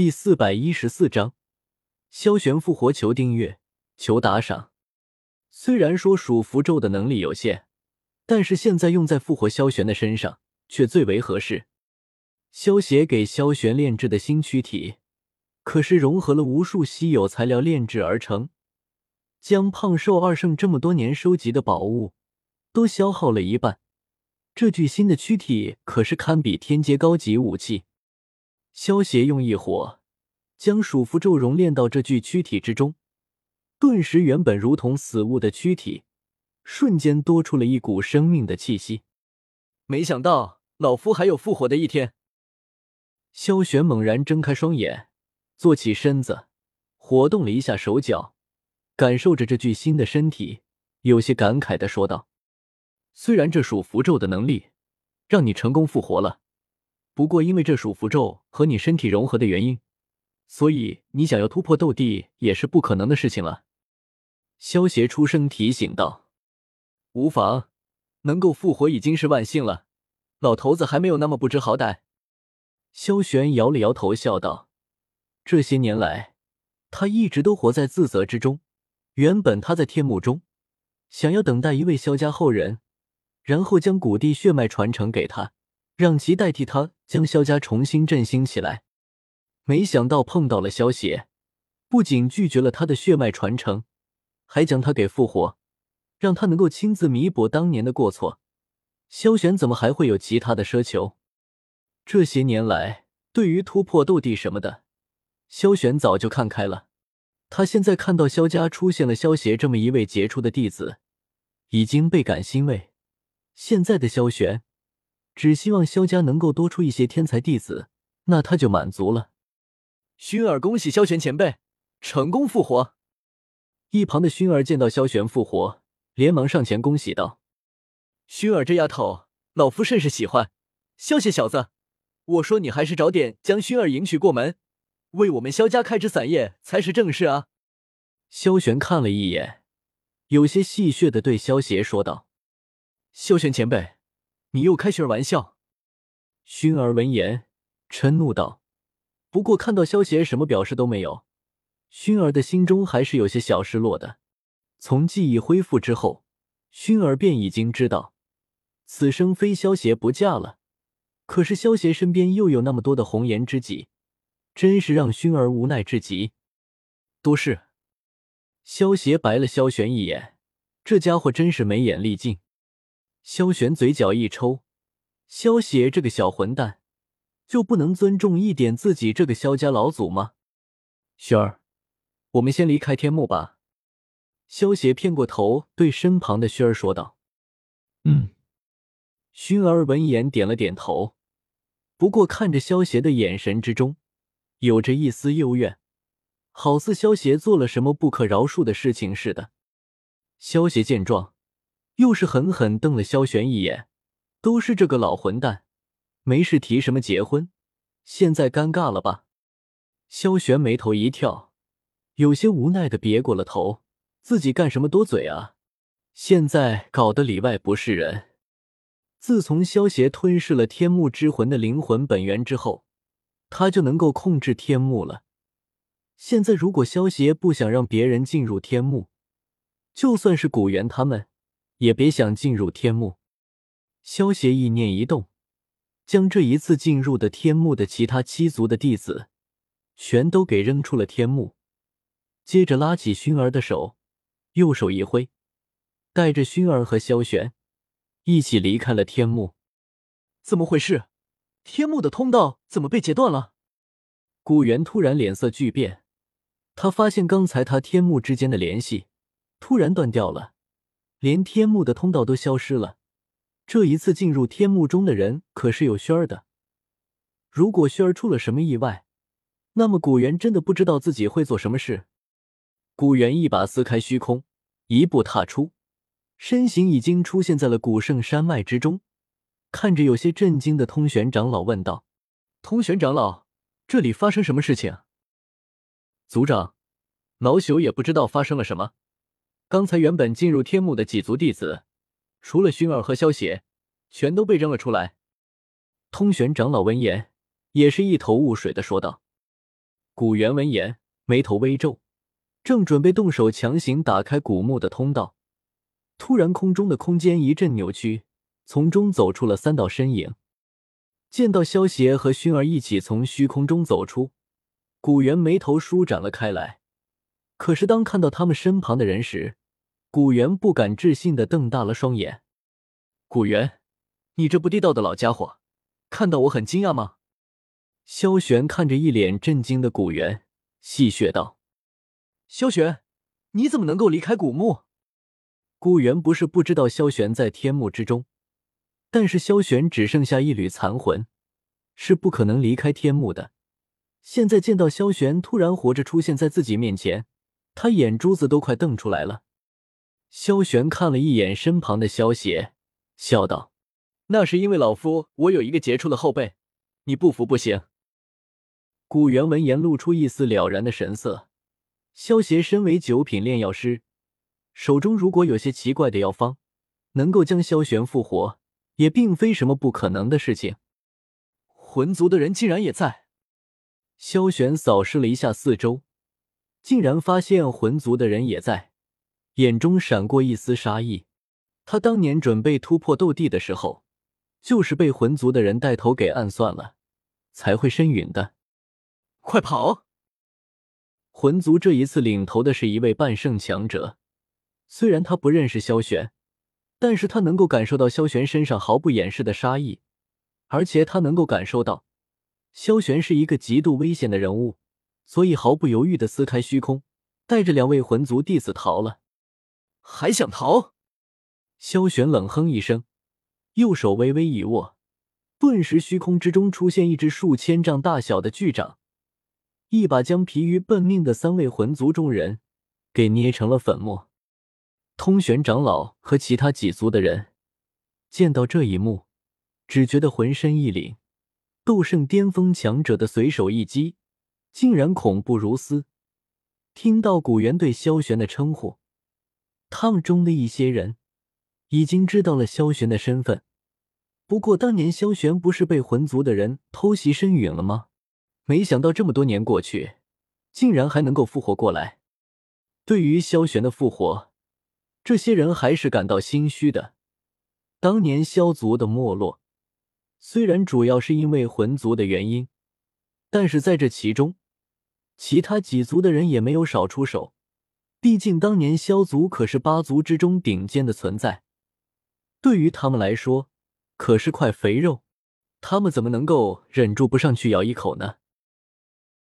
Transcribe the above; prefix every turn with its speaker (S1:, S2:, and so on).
S1: 第四百一十四章，萧玄复活，求订阅，求打赏。虽然说属符咒的能力有限，但是现在用在复活萧玄的身上却最为合适。萧邪给萧玄炼制的新躯体，可是融合了无数稀有材料炼制而成，将胖瘦二圣这么多年收集的宝物都消耗了一半。这具新的躯体可是堪比天阶高级武器。萧邪用一火将属符咒熔炼到这具躯体之中，顿时原本如同死物的躯体，瞬间多出了一股生命的气息。没想到老夫还有复活的一天。萧玄猛然睁开双眼，坐起身子，活动了一下手脚，感受着这具新的身体，有些感慨的说道。虽然这属符咒的能力让你成功复活了，不过因为这属符咒和你身体融合的原因，所以你想要突破斗帝也是不可能的事情了。萧协出声提醒道：“无妨，能够复活已经是万幸了。老头子还没有那么不知好歹。”萧玄摇了摇头，笑道：“这些年来，他一直都活在自责之中。原本他在天幕中，想要等待一位萧家后人。”然后将古帝血脉传承给他，让其代替他将萧家重新振兴起来。没想到碰到了萧邪，不仅拒绝了他的血脉传承，还将他给复活，让他能够亲自弥补当年的过错。萧玄怎么还会有其他的奢求？这些年来，对于突破斗帝什么的，萧玄早就看开了。他现在看到萧家出现了萧邪这么一位杰出的弟子，已经倍感欣慰。现在的萧玄只希望萧家能够多出一些天才弟子，那他就满足了。薰儿，恭喜萧玄前辈成功复活！一旁的薰儿见到萧玄复活，连忙上前恭喜道：“薰儿这丫头，老夫甚是喜欢。萧邪小子，我说你还是早点将薰儿迎娶过门，为我们萧家开枝散叶才是正事啊！”萧玄看了一眼，有些戏谑的对萧邪说道。萧玄前辈，你又开薰儿玩笑。薰儿闻言嗔怒道：“不过看到萧邪什么表示都没有，薰儿的心中还是有些小失落的。从记忆恢复之后，薰儿便已经知道，此生非萧邪不嫁了。可是萧邪身边又有那么多的红颜知己，真是让薰儿无奈至极。多事。”萧邪白了萧玄一眼，这家伙真是没眼力劲。萧玄嘴角一抽，萧邪这个小混蛋，就不能尊重一点自己这个萧家老祖吗？轩儿，我们先离开天幕吧。萧邪偏过头对身旁的薰儿说道：“
S2: 嗯。”
S1: 薰儿闻言点了点头，不过看着萧邪的眼神之中，有着一丝幽怨，好似萧邪做了什么不可饶恕的事情似的。萧邪见状。又是狠狠瞪了萧玄一眼，都是这个老混蛋，没事提什么结婚？现在尴尬了吧？萧玄眉头一跳，有些无奈的别过了头，自己干什么多嘴啊？现在搞得里外不是人。自从萧邪吞噬了天幕之魂的灵魂本源之后，他就能够控制天幕了。现在如果萧邪不想让别人进入天幕，就算是古元他们。也别想进入天幕。萧协意念一动，将这一次进入的天幕的其他七族的弟子，全都给扔出了天幕。接着拉起薰儿的手，右手一挥，带着薰儿和萧玄一起离开了天幕。怎么回事？天幕的通道怎么被截断了？古元突然脸色巨变，他发现刚才他天幕之间的联系突然断掉了。连天幕的通道都消失了，这一次进入天幕中的人可是有轩儿的。如果轩儿出了什么意外，那么古元真的不知道自己会做什么事。古元一把撕开虚空，一步踏出，身形已经出现在了古圣山脉之中。看着有些震惊的通玄长老问道：“通玄长老，这里发生什么事情？”族长，老朽也不知道发生了什么。刚才原本进入天幕的几族弟子，除了薰儿和萧邪，全都被扔了出来。通玄长老闻言，也是一头雾水的说道：“古元闻言，眉头微皱，正准备动手强行打开古墓的通道，突然空中的空间一阵扭曲，从中走出了三道身影。见到萧邪和薰儿一起从虚空中走出，古元眉头舒展了开来。可是当看到他们身旁的人时，古元不敢置信的瞪大了双眼。古元，你这不地道的老家伙，看到我很惊讶吗？萧玄看着一脸震惊的古元，戏谑道：“萧玄，你怎么能够离开古墓？”古元不是不知道萧玄在天幕之中。但是萧玄只剩下一缕残魂，是不可能离开天幕的。现在见到萧玄突然活着出现在自己面前，他眼珠子都快瞪出来了。萧玄看了一眼身旁的萧邪，笑道：“那是因为老夫我有一个杰出的后辈，你不服不行。”古元闻言露出一丝了然的神色。萧邪身为九品炼药师，手中如果有些奇怪的药方，能够将萧玄复活。也并非什么不可能的事情。魂族的人竟然也在。萧玄扫视了一下四周，竟然发现魂族的人也在，眼中闪过一丝杀意。他当年准备突破斗帝的时候，就是被魂族的人带头给暗算了，才会身陨的。快跑！魂族这一次领头的是一位半圣强者，虽然他不认识萧玄。但是他能够感受到萧玄身上毫不掩饰的杀意，而且他能够感受到萧玄是一个极度危险的人物，所以毫不犹豫的撕开虚空，带着两位魂族弟子逃了。还想逃？萧玄冷哼一声，右手微微一握，顿时虚空之中出现一只数千丈大小的巨掌，一把将疲于奔命的三位魂族中人给捏成了粉末。通玄长老和其他几族的人见到这一幕，只觉得浑身一凛。斗圣巅峰强者的随手一击，竟然恐怖如斯。听到古元对萧玄的称呼，他们中的一些人已经知道了萧玄的身份。不过当年萧玄不是被魂族的人偷袭身陨了吗？没想到这么多年过去，竟然还能够复活过来。对于萧玄的复活，这些人还是感到心虚的。当年萧族的没落，虽然主要是因为魂族的原因，但是在这其中，其他几族的人也没有少出手。毕竟当年萧族可是八族之中顶尖的存在，对于他们来说可是块肥肉，他们怎么能够忍住不上去咬一口呢？